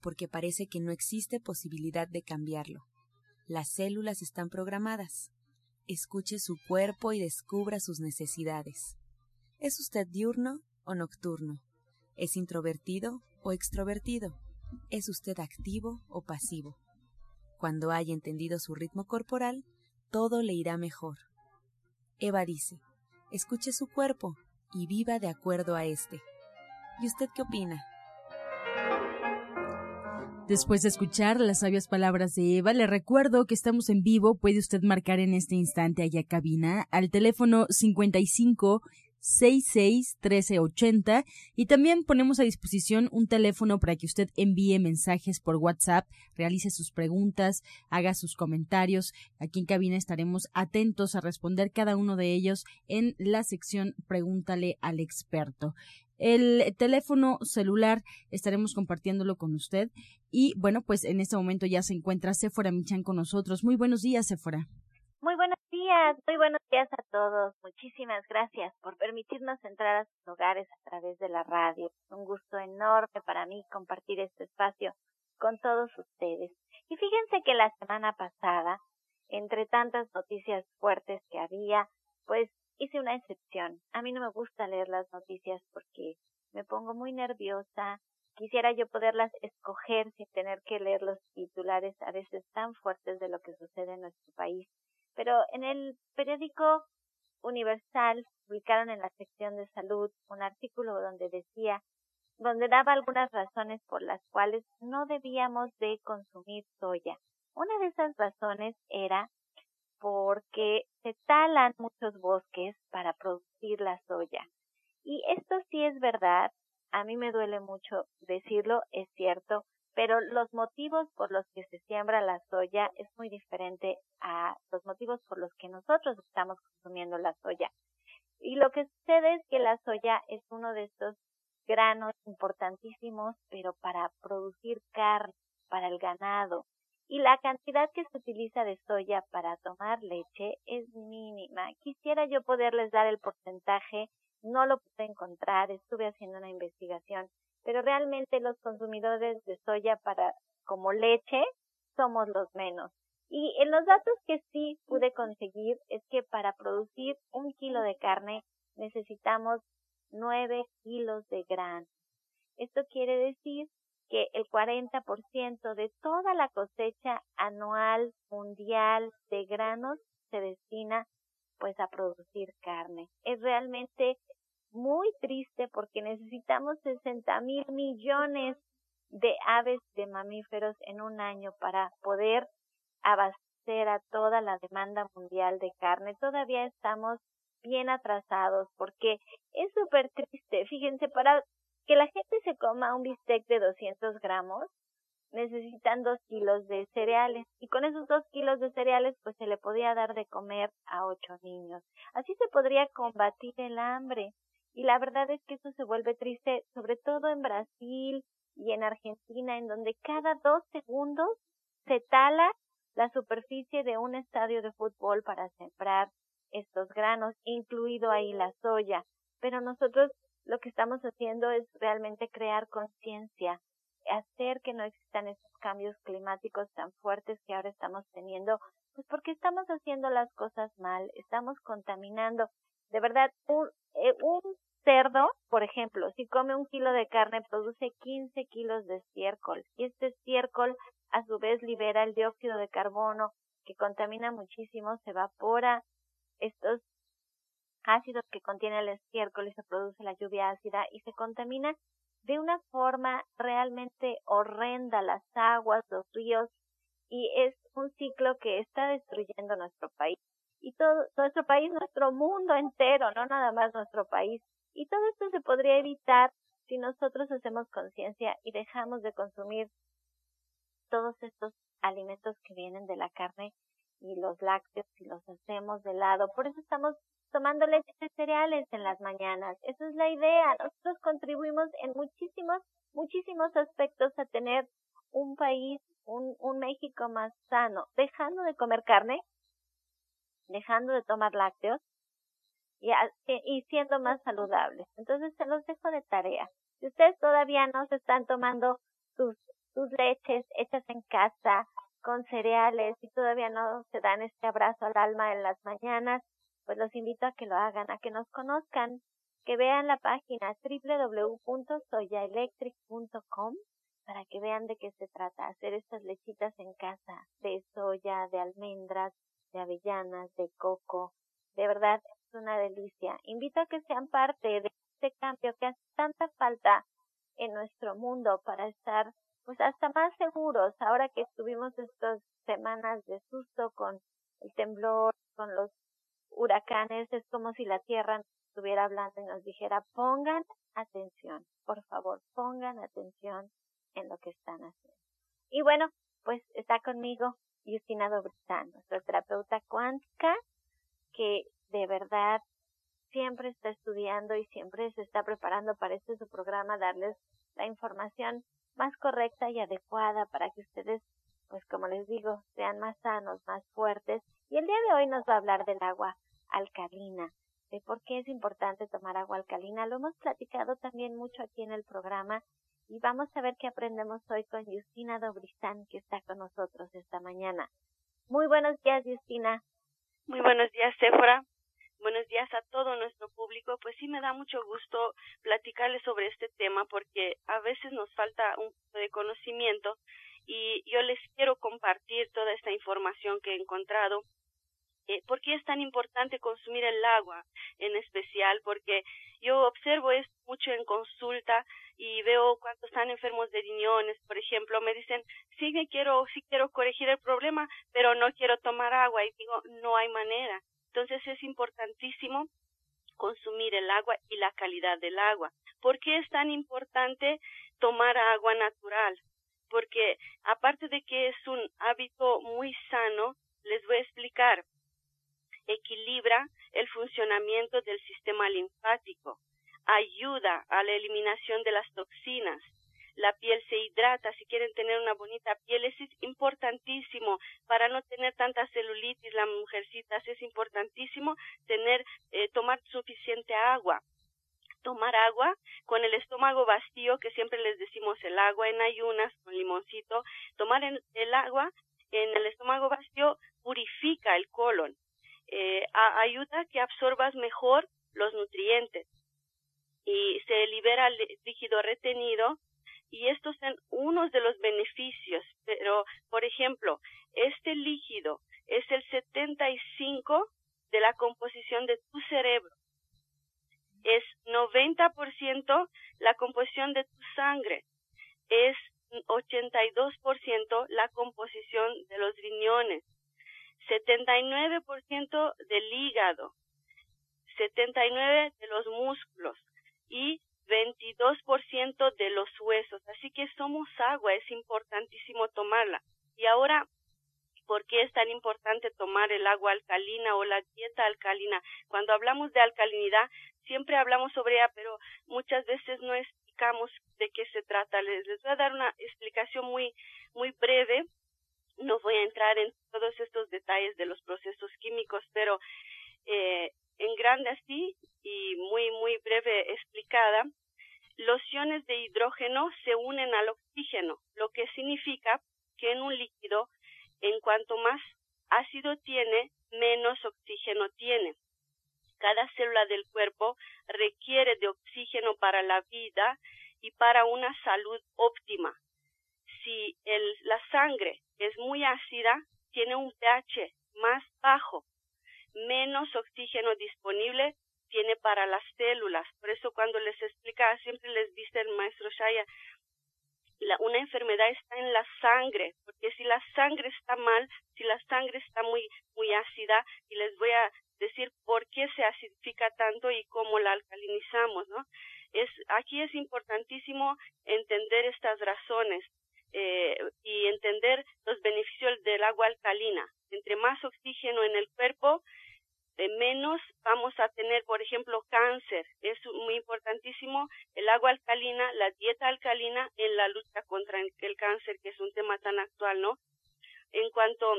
porque parece que no existe posibilidad de cambiarlo. Las células están programadas. Escuche su cuerpo y descubra sus necesidades. ¿Es usted diurno o nocturno? ¿Es introvertido o extrovertido? ¿Es usted activo o pasivo? Cuando haya entendido su ritmo corporal, todo le irá mejor. Eva dice, escuche su cuerpo y viva de acuerdo a este. ¿Y usted qué opina? Después de escuchar las sabias palabras de Eva, le recuerdo que estamos en vivo. Puede usted marcar en este instante allá cabina al teléfono 55 66 1380 y también ponemos a disposición un teléfono para que usted envíe mensajes por WhatsApp, realice sus preguntas, haga sus comentarios. Aquí en cabina estaremos atentos a responder cada uno de ellos en la sección Pregúntale al experto. El teléfono celular estaremos compartiéndolo con usted y bueno, pues en este momento ya se encuentra Sephora Michan con nosotros. Muy buenos días, Sephora. Muy buenos días, muy buenos días a todos. Muchísimas gracias por permitirnos entrar a sus hogares a través de la radio. Un gusto enorme para mí compartir este espacio con todos ustedes. Y fíjense que la semana pasada, entre tantas noticias fuertes que había, pues hice una excepción. A mí no me gusta leer las noticias porque me pongo muy nerviosa. Quisiera yo poderlas escoger sin tener que leer los titulares a veces tan fuertes de lo que sucede en nuestro país pero en el periódico Universal publicaron en la sección de salud un artículo donde decía, donde daba algunas razones por las cuales no debíamos de consumir soya. Una de esas razones era porque talan muchos bosques para producir la soya. Y esto sí es verdad, a mí me duele mucho decirlo, es cierto, pero los motivos por los que se siembra la soya es muy diferente a los motivos por los que nosotros estamos consumiendo la soya. Y lo que sucede es que la soya es uno de estos granos importantísimos, pero para producir carne, para el ganado. Y la cantidad que se utiliza de soya para tomar leche es mínima. Quisiera yo poderles dar el porcentaje, no lo pude encontrar, estuve haciendo una investigación, pero realmente los consumidores de soya para como leche somos los menos. Y en los datos que sí pude conseguir es que para producir un kilo de carne necesitamos nueve kilos de grano. Esto quiere decir que el 40% de toda la cosecha anual mundial de granos se destina pues a producir carne. Es realmente muy triste porque necesitamos 60 mil millones de aves de mamíferos en un año para poder abastecer a toda la demanda mundial de carne. Todavía estamos bien atrasados porque es súper triste. Fíjense, para que la gente se coma un bistec de 200 gramos, necesitan dos kilos de cereales y con esos dos kilos de cereales pues se le podía dar de comer a ocho niños. Así se podría combatir el hambre. Y la verdad es que eso se vuelve triste, sobre todo en Brasil y en Argentina, en donde cada dos segundos se tala la superficie de un estadio de fútbol para sembrar estos granos, incluido ahí la soya. Pero nosotros lo que estamos haciendo es realmente crear conciencia, hacer que no existan esos cambios climáticos tan fuertes que ahora estamos teniendo, pues porque estamos haciendo las cosas mal, estamos contaminando. De verdad, un, eh, un cerdo, por ejemplo, si come un kilo de carne, produce 15 kilos de estiércol. Y este estiércol, a su vez, libera el dióxido de carbono, que contamina muchísimo, se evapora estos ácidos que contiene el estiércol y se produce la lluvia ácida y se contamina de una forma realmente horrenda las aguas, los ríos y es un ciclo que está destruyendo nuestro país y todo nuestro país, nuestro mundo entero, no nada más nuestro país. Y todo esto se podría evitar si nosotros hacemos conciencia y dejamos de consumir todos estos alimentos que vienen de la carne y los lácteos y los hacemos de lado. Por eso estamos tomando leche de cereales en las mañanas. Esa es la idea. Nosotros contribuimos en muchísimos, muchísimos aspectos a tener un país, un, México más sano, dejando de comer carne, dejando de tomar lácteos y, y siendo más saludables. Entonces se los dejo de tarea. Si ustedes todavía no se están tomando sus, sus leches hechas en casa, con cereales, y todavía no se dan este abrazo al alma en las mañanas, pues los invito a que lo hagan, a que nos conozcan, que vean la página www.soyaelectric.com para que vean de qué se trata, hacer estas lechitas en casa, de soya, de almendras, de avellanas, de coco. De verdad, es una delicia. Invito a que sean parte de este cambio que hace tanta falta en nuestro mundo para estar pues hasta más seguros ahora que estuvimos estas semanas de susto con el temblor, con los huracanes, es como si la Tierra estuviera hablando y nos dijera, pongan atención, por favor, pongan atención en lo que están haciendo. Y bueno, pues está conmigo Justina Dobrizán, nuestra terapeuta cuántica, que de verdad siempre está estudiando y siempre se está preparando para este su programa, darles la información más correcta y adecuada para que ustedes, pues como les digo, sean más sanos, más fuertes. Y el día de hoy nos va a hablar del agua alcalina, de por qué es importante tomar agua alcalina. Lo hemos platicado también mucho aquí en el programa y vamos a ver qué aprendemos hoy con Justina Dobrizán, que está con nosotros esta mañana. Muy buenos días, Justina. Muy buenos días, Sephora. Buenos días a todo nuestro público. Pues sí me da mucho gusto platicarles sobre este tema porque a veces nos falta un poco de conocimiento y yo les quiero compartir toda esta información que he encontrado eh, ¿Por qué es tan importante consumir el agua en especial? Porque yo observo esto mucho en consulta y veo cuántos están enfermos de riñones, por ejemplo, me dicen, sí me quiero, sí quiero corregir el problema, pero no quiero tomar agua y digo, no hay manera. Entonces es importantísimo consumir el agua y la calidad del agua. ¿Por qué es tan importante tomar agua natural? Porque aparte de que es un hábito muy sano, les voy a explicar equilibra el funcionamiento del sistema linfático, ayuda a la eliminación de las toxinas, la piel se hidrata, si quieren tener una bonita piel, es importantísimo. Para no tener tanta celulitis, las mujercitas, es importantísimo tener, eh, tomar suficiente agua. Tomar agua con el estómago vacío, que siempre les decimos el agua en ayunas con limoncito, tomar el agua en el estómago vacío purifica el colon, eh, ayuda a que absorbas mejor los nutrientes y se libera el líquido retenido y estos son unos de los beneficios. Pero, por ejemplo, este líquido es el 75 de la composición de tu cerebro. Es 90% la composición de tu sangre. Es 82% la composición de los riñones 79% del hígado, 79% de los músculos y 22% de los huesos. Así que somos agua, es importantísimo tomarla. Y ahora, ¿por qué es tan importante tomar el agua alcalina o la dieta alcalina? Cuando hablamos de alcalinidad, siempre hablamos sobre ella, pero muchas veces no explicamos de qué se trata. Les, voy a dar una explicación muy, muy breve no voy a entrar en todos estos detalles de los procesos químicos, pero eh, en grande así y muy, muy breve explicada, los iones de hidrógeno se unen al oxígeno, lo que significa que en un líquido, en cuanto más ácido tiene, menos oxígeno tiene. Cada célula del cuerpo requiere de oxígeno para la vida y para una salud óptima. Si el, la sangre es muy ácida, tiene un pH más bajo, menos oxígeno disponible tiene para las células. Por eso cuando les explicaba, siempre les dice el maestro Shaya, la, una enfermedad está en la sangre, porque si la sangre está mal, si la sangre está muy, muy ácida, y les voy a decir por qué se acidifica tanto y cómo la alcalinizamos, ¿no? Es, aquí es importantísimo entender estas razones eh, y entender los beneficios del agua alcalina. Entre más oxígeno en el cuerpo, menos vamos a tener, por ejemplo, cáncer. Es muy importantísimo el agua alcalina, la dieta alcalina en la lucha contra el cáncer, que es un tema tan actual, ¿no? En cuanto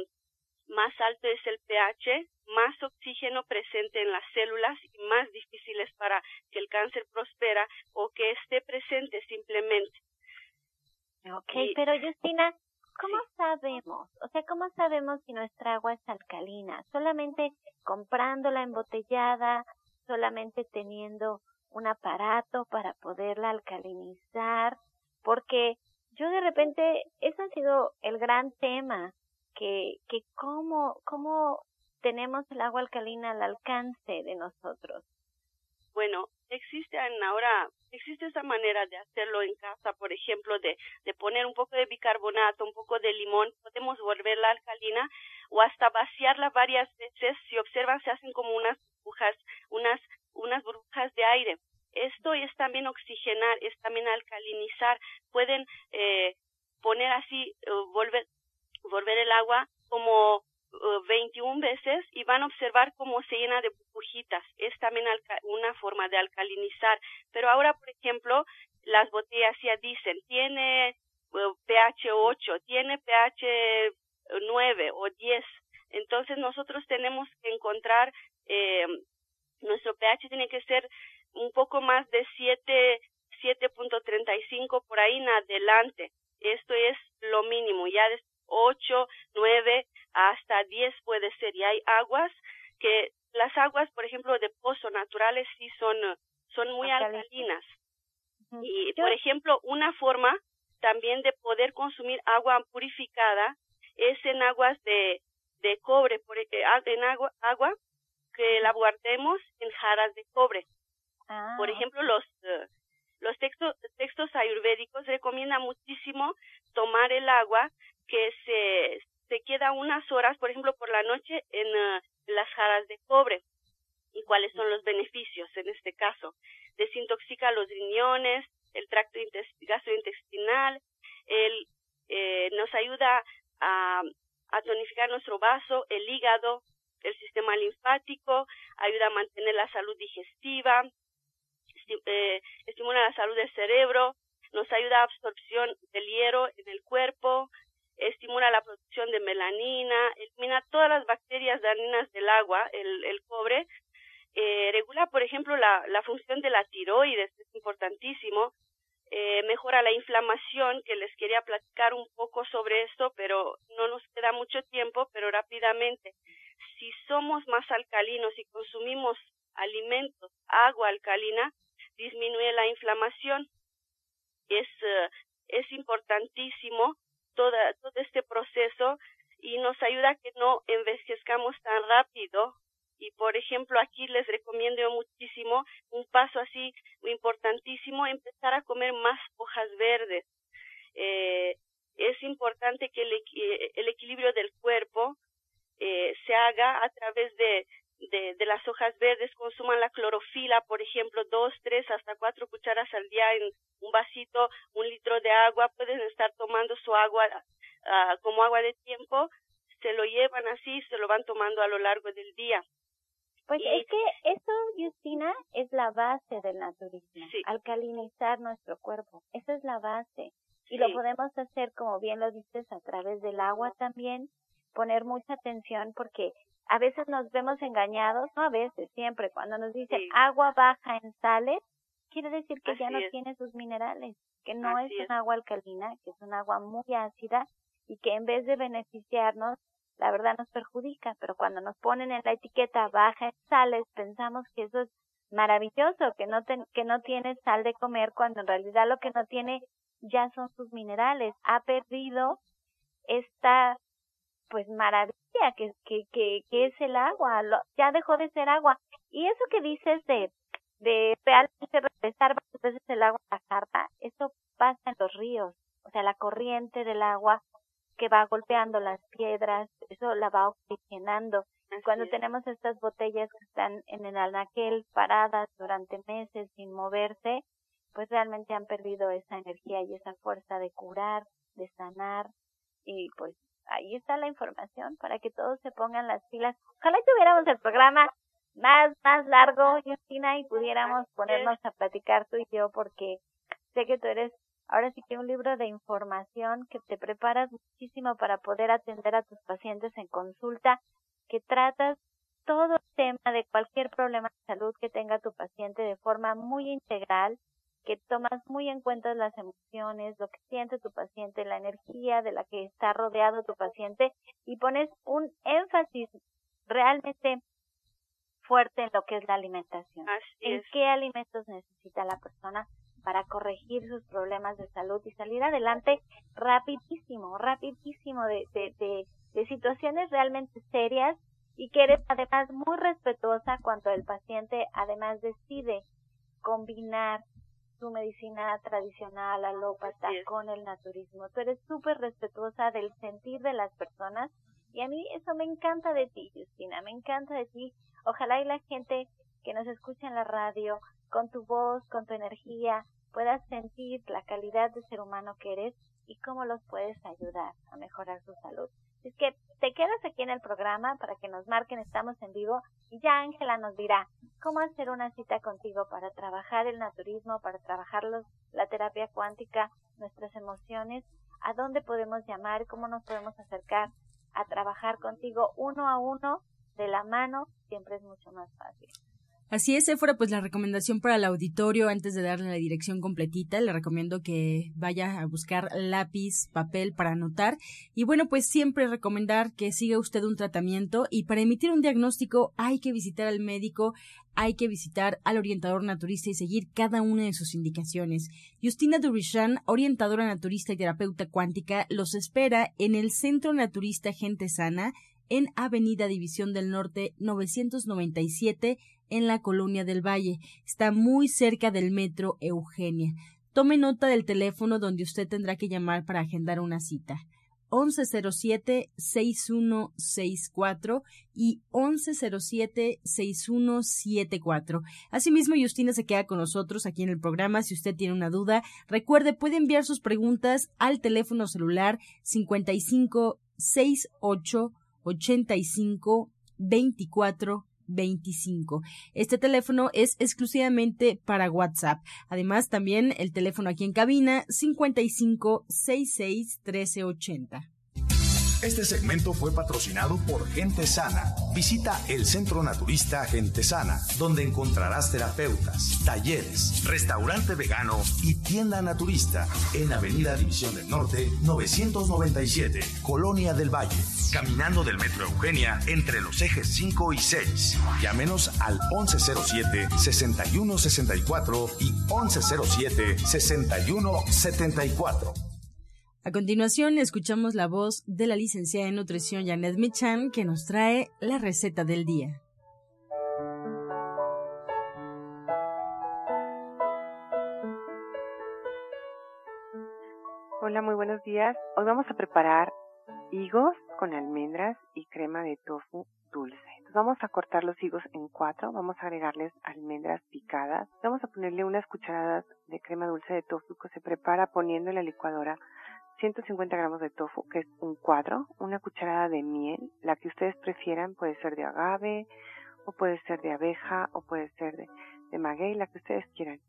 más alto es el pH, más oxígeno presente en las células y más difícil es para que el cáncer prospera o que esté presente simplemente. Ok, pero Justina, ¿cómo sabemos? O sea, ¿cómo sabemos si nuestra agua es alcalina? ¿Solamente comprándola embotellada? ¿Solamente teniendo un aparato para poderla alcalinizar? Porque yo de repente, ese ha sido el gran tema, que, que cómo, cómo tenemos el agua alcalina al alcance de nosotros. Bueno, existe ahora, existe esa manera de hacerlo en casa, por ejemplo, de, de poner un poco de bicarbonato, un poco de limón, podemos volverla alcalina o hasta vaciarla varias veces. Si observan, se hacen como unas burbujas, unas, unas burbujas de aire. Esto es también oxigenar, es también alcalinizar. Pueden eh, poner así, eh, volver, volver el agua como 21 uh, veces y van a observar cómo se llena de burbujitas. Es también una forma de alcalinizar. Pero ahora, por ejemplo, las botellas ya dicen, tiene uh, pH 8, tiene pH 9 o 10. Entonces nosotros tenemos que encontrar, eh, nuestro pH tiene que ser un poco más de 7, 7.35 por ahí en adelante. Esto es lo mínimo. Ya 8, 9, hasta 10 puede ser. Y hay aguas que las aguas, por ejemplo, de pozo naturales sí son, son muy alcalinas. Y, por ejemplo, una forma también de poder consumir agua purificada es en aguas de, de cobre, por, eh, en agua, agua que la guardemos en jarras de cobre. Ah, por ejemplo, los, eh, los textos, textos ayurvédicos recomiendan muchísimo tomar el agua que se, se queda unas horas, por ejemplo, por la noche en las jarras de cobre. ¿Y cuáles son los beneficios en este caso? Desintoxica los riñones, el tracto gastrointestinal, el, eh, nos ayuda a, a tonificar nuestro vaso, el hígado, el sistema linfático, ayuda a mantener la salud digestiva, eh, estimula la salud del cerebro, nos ayuda a absorción del hierro en el cuerpo, estimula la producción de melanina, elimina todas las bacterias dañinas del agua, el, el cobre, eh, regula, por ejemplo, la, función de la tiroides, es importantísimo, eh, mejora la inflamación, que les quería platicar un poco sobre esto, pero no nos queda mucho tiempo, pero rápidamente. Si somos más alcalinos y consumimos alimentos, agua alcalina, disminuye la inflamación. Es, uh, es importantísimo toda, todo este proceso y nos ayuda a que no envejezcamos tan rápido. Y por ejemplo, aquí les recomiendo muchísimo un paso así importantísimo, empezar a comer más hojas verdes. Eh, es importante que el, el equilibrio del cuerpo eh, se haga a través de, de, de, las hojas verdes, consuman la clorofila, por ejemplo, dos, tres, hasta cuatro cucharas al día en un vasito, un litro de agua, pueden estar tomando su agua uh, como agua de tiempo, se lo llevan así, se lo van tomando a lo largo del día. Pues es que eso, Justina, es la base del naturismo, alcalinizar nuestro cuerpo, esa es la base. Y lo podemos hacer, como bien lo dices, a través del agua también, poner mucha atención porque a veces nos vemos engañados, no a veces, siempre, cuando nos dicen agua baja en sales, quiere decir que ya no tiene sus minerales, que no es, un agua alcalina, que es un agua muy ácida y que en vez de beneficiarnos, la verdad nos perjudica, pero cuando nos ponen en la etiqueta baja en sales, pensamos que eso es maravilloso, que no, que no tiene sal de comer, cuando en realidad lo que no tiene ya son sus minerales, ha perdido esta pues maravilla que, que, que, que es el agua, ya dejó de ser agua. Y eso que dices de, de realmente regresar varias veces el agua a la carta, eso pasa en los ríos, o sea, la corriente del agua que va golpeando las piedras, eso la va oxigenando. Cuando tenemos estas botellas que están en el anaquel paradas durante meses sin moverse, pues realmente han perdido esa energía y esa fuerza de curar, de sanar y pues ahí está la información para que todos se pongan las pilas. Ojalá tuviéramos el programa más, más largo, Justina, y pudiéramos ponernos a platicar tú y yo porque sé que tú eres ahora sí que un libro de información que te preparas muchísimo para poder atender a tus pacientes en consulta, que tratas todo el tema de cualquier problema de salud que tenga tu paciente de forma muy integral que tomas muy en cuenta las emociones, lo que siente tu paciente, la energía de la que está rodeado tu paciente y pones un énfasis realmente fuerte en lo que es la alimentación. en qué alimentos necesita la persona para corregir sus problemas de salud y salir adelante rapidísimo, rapidísimo de, de, de, de situaciones realmente serias y que eres además muy respetuosa cuando el paciente además decide combinar su medicina tradicional, alópata, con el naturismo. Tú eres súper respetuosa del sentir de las personas y a mí eso me encanta de ti, Justina, me encanta de ti. Ojalá y la gente que nos escucha en la radio, con tu voz, con tu energía, pueda sentir la calidad de ser humano que eres y cómo los puedes ayudar a mejorar su salud. Es que te quedas aquí en el programa para que nos marquen, estamos en vivo y ya Ángela nos dirá cómo hacer una cita contigo para trabajar el naturismo, para trabajar la terapia cuántica, nuestras emociones, a dónde podemos llamar, cómo nos podemos acercar a trabajar contigo uno a uno, de la mano, siempre es mucho más fácil. Así es, fuera pues la recomendación para el auditorio, antes de darle la dirección completita, le recomiendo que vaya a buscar lápiz, papel para anotar. Y bueno, pues siempre recomendar que siga usted un tratamiento y para emitir un diagnóstico hay que visitar al médico, hay que visitar al orientador naturista y seguir cada una de sus indicaciones. Justina Durishan, orientadora naturista y terapeuta cuántica, los espera en el Centro Naturista Gente Sana en Avenida División del Norte 997 en la Colonia del Valle. Está muy cerca del metro Eugenia. Tome nota del teléfono donde usted tendrá que llamar para agendar una cita. 1107-6164 y 1107-6174. Asimismo, Justina se queda con nosotros aquí en el programa. Si usted tiene una duda, recuerde, puede enviar sus preguntas al teléfono celular 5568 85 24 25. Este teléfono es exclusivamente para WhatsApp. Además, también el teléfono aquí en cabina 55 66 1380. Este segmento fue patrocinado por Gente Sana. Visita el Centro Naturista Gente Sana, donde encontrarás terapeutas, talleres, restaurante vegano y tienda naturista en Avenida División del Norte 997, Colonia del Valle, caminando del Metro Eugenia entre los ejes 5 y 6. Llámenos al 1107-6164 y 1107-6174. A continuación, escuchamos la voz de la licenciada en nutrición Janet Michan, que nos trae la receta del día. Hola, muy buenos días. Hoy vamos a preparar higos con almendras y crema de tofu dulce. vamos a cortar los higos en cuatro, vamos a agregarles almendras picadas, vamos a ponerle unas cucharadas de crema dulce de tofu que se prepara poniendo en la licuadora 150 gramos de tofu, que es un cuadro, una cucharada de miel, la que ustedes prefieran, puede ser de agave, o puede ser de abeja, o puede ser de, de maguey, la que ustedes quieran.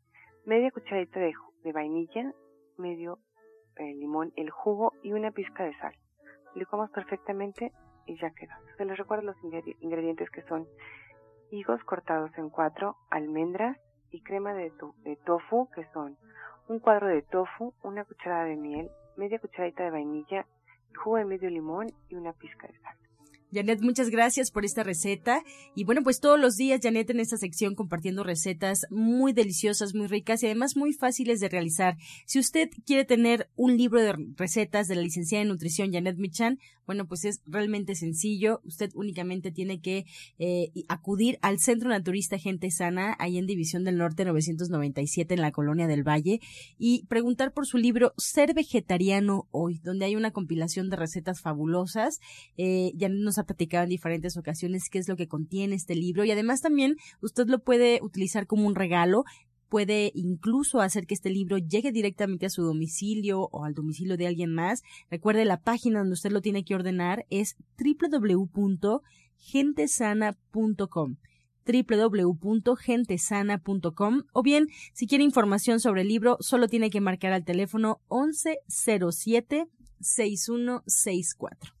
Media cucharadita de, de vainilla, medio eh, limón, el jugo y una pizca de sal. Licuamos perfectamente y ya quedó. Se les recuerdo los ingredientes que son higos cortados en cuatro, almendras y crema de, de tofu, que son un cuadro de tofu, una cucharada de miel, media cucharadita de vainilla, jugo de medio limón y una pizca de sal. Janet, muchas gracias por esta receta. Y bueno, pues todos los días, Janet, en esta sección compartiendo recetas muy deliciosas, muy ricas y además muy fáciles de realizar. Si usted quiere tener un libro de recetas de la licenciada en nutrición Janet Michan, bueno, pues es realmente sencillo. Usted únicamente tiene que eh, acudir al Centro Naturista Gente Sana, ahí en División del Norte 997 en la Colonia del Valle, y preguntar por su libro Ser Vegetariano Hoy, donde hay una compilación de recetas fabulosas. Eh, Janet nos ha platicado en diferentes ocasiones qué es lo que contiene este libro y además también usted lo puede utilizar como un regalo puede incluso hacer que este libro llegue directamente a su domicilio o al domicilio de alguien más. Recuerde la página donde usted lo tiene que ordenar es www.gentesana.com www.gentesana.com o bien si quiere información sobre el libro solo tiene que marcar al teléfono 1107 6164.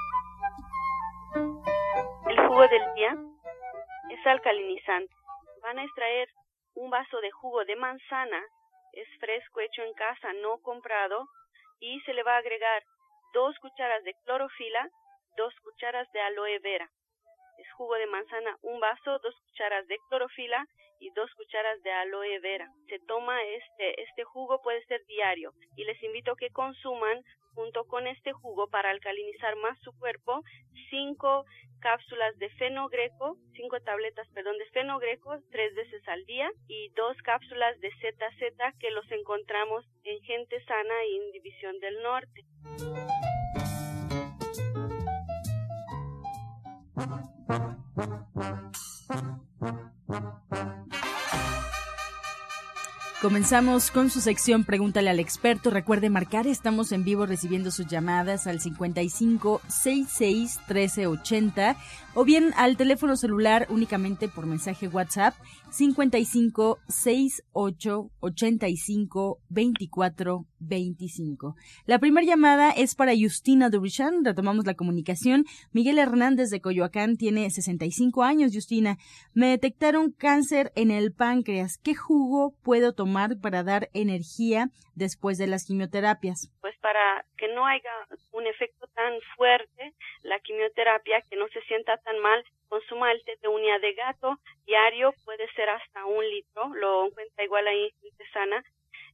jugo del día es alcalinizante. Van a extraer un vaso de jugo de manzana, es fresco, hecho en casa, no comprado, y se le va a agregar dos cucharas de clorofila, dos cucharas de aloe vera. Es jugo de manzana, un vaso, dos cucharas de clorofila y dos cucharas de aloe vera. Se toma este, este jugo, puede ser diario, y les invito a que consuman junto con este jugo para alcalinizar más su cuerpo cinco cápsulas de fenogreco, cinco tabletas, perdón, de fenogreco tres veces al día y dos cápsulas de ZZ que los encontramos en Gente Sana y en División del Norte. Comenzamos con su sección Pregúntale al experto. Recuerde marcar, estamos en vivo recibiendo sus llamadas al 55 66 1380 o bien al teléfono celular únicamente por mensaje WhatsApp 55 68 85 24 25. La primera llamada es para Justina Dubrichan. Retomamos la comunicación. Miguel Hernández de Coyoacán tiene 65 años, Justina. Me detectaron cáncer en el páncreas. ¿Qué jugo puedo tomar para dar energía después de las quimioterapias? Pues para que no haya un efecto tan fuerte, la quimioterapia, que no se sienta tan mal, consuma el té de uña de gato diario, puede ser hasta un litro, lo encuentra igual ahí en Sana,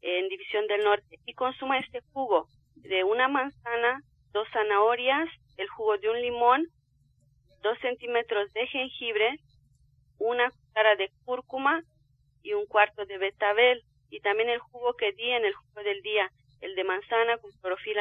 en División del Norte, y consuma este jugo de una manzana, dos zanahorias, el jugo de un limón, dos centímetros de jengibre, una cuchara de cúrcuma y un cuarto de betabel, y también el jugo que di en el jugo del día, el de manzana con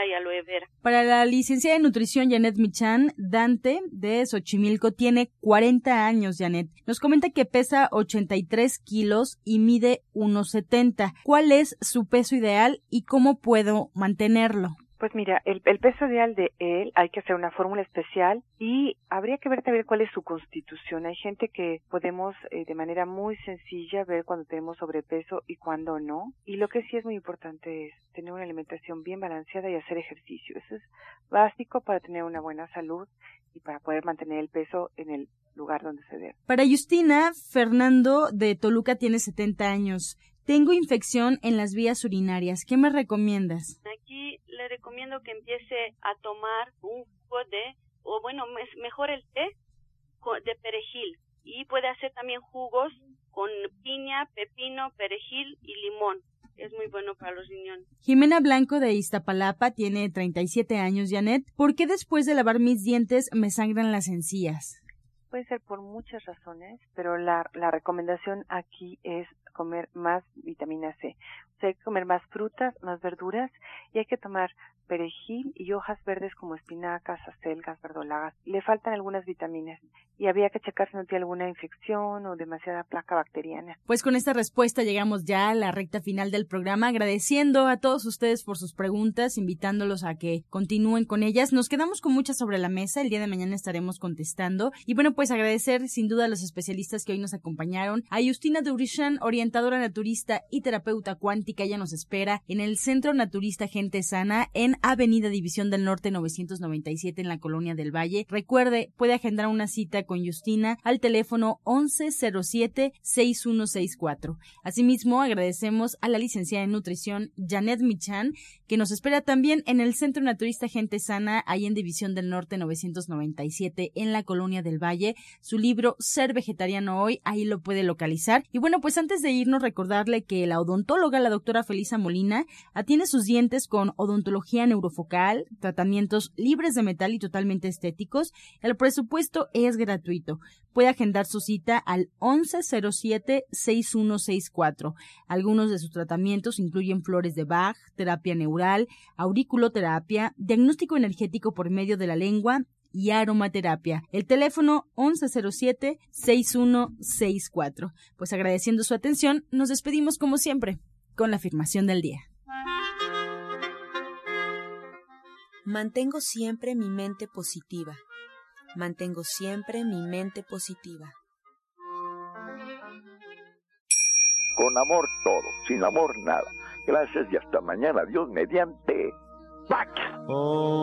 y aloe vera. Para la licenciada de nutrición Janet Michan, Dante de Xochimilco tiene 40 años, Janet. Nos comenta que pesa 83 kilos y mide 1,70. ¿Cuál es su peso ideal y cómo puedo mantenerlo? Pues mira, el, peso ideal de él hay que hacer una fórmula especial y habría que ver también cuál es su constitución. Hay gente que podemos eh, de manera muy sencilla ver cuando tenemos sobrepeso y cuando no. Y lo que sí es muy importante es tener una alimentación bien balanceada y hacer ejercicio. Eso es básico para tener una buena salud y para poder mantener el peso en el lugar donde se debe. Para Justina, Fernando de Toluca tiene 70 años. Tengo infección en las vías urinarias. ¿Qué me recomiendas? Recomiendo que empiece a tomar un jugo de, o bueno, mejor el té de perejil. Y puede hacer también jugos con piña, pepino, perejil y limón. Es muy bueno para los riñones. Jimena Blanco de Iztapalapa tiene 37 años, Janet. ¿Por qué después de lavar mis dientes me sangran las encías? Puede ser por muchas razones, pero la, la recomendación aquí es comer más vitamina C. O sea, hay que comer más frutas, más verduras y hay que tomar perejil y hojas verdes como espinacas, acelgas, verdolagas. Le faltan algunas vitaminas y había que checar si no tiene alguna infección o demasiada placa bacteriana. Pues con esta respuesta llegamos ya a la recta final del programa, agradeciendo a todos ustedes por sus preguntas, invitándolos a que continúen con ellas. Nos quedamos con muchas sobre la mesa, el día de mañana estaremos contestando. Y bueno, pues agradecer sin duda a los especialistas que hoy nos acompañaron, a Justina Durishan, orientadora naturista y terapeuta cuántica, ella nos espera en el Centro Naturista Gente Sana en Avenida División del Norte 997 en la Colonia del Valle. Recuerde, puede agendar una cita con Justina al teléfono 1107-6164. Asimismo, agradecemos a la licenciada en nutrición Janet Michan, que nos espera también en el Centro Naturista Gente Sana, ahí en División del Norte 997 en la Colonia del Valle. Su libro Ser Vegetariano Hoy, ahí lo puede localizar. Y bueno, pues antes de irnos, recordarle que la odontóloga, la doctora Felisa Molina, atiende sus dientes con odontología neurofocal, tratamientos libres de metal y totalmente estéticos. El presupuesto es gratuito. Puede agendar su cita al 1107-6164. Algunos de sus tratamientos incluyen flores de Bach, terapia neural, auriculoterapia, diagnóstico energético por medio de la lengua y aromaterapia. El teléfono 1107-6164. Pues agradeciendo su atención, nos despedimos como siempre con la afirmación del día. Mantengo siempre mi mente positiva mantengo siempre mi mente positiva. Con amor todo, sin amor nada. Gracias y hasta mañana. Dios mediante. ¡Pax! Oh.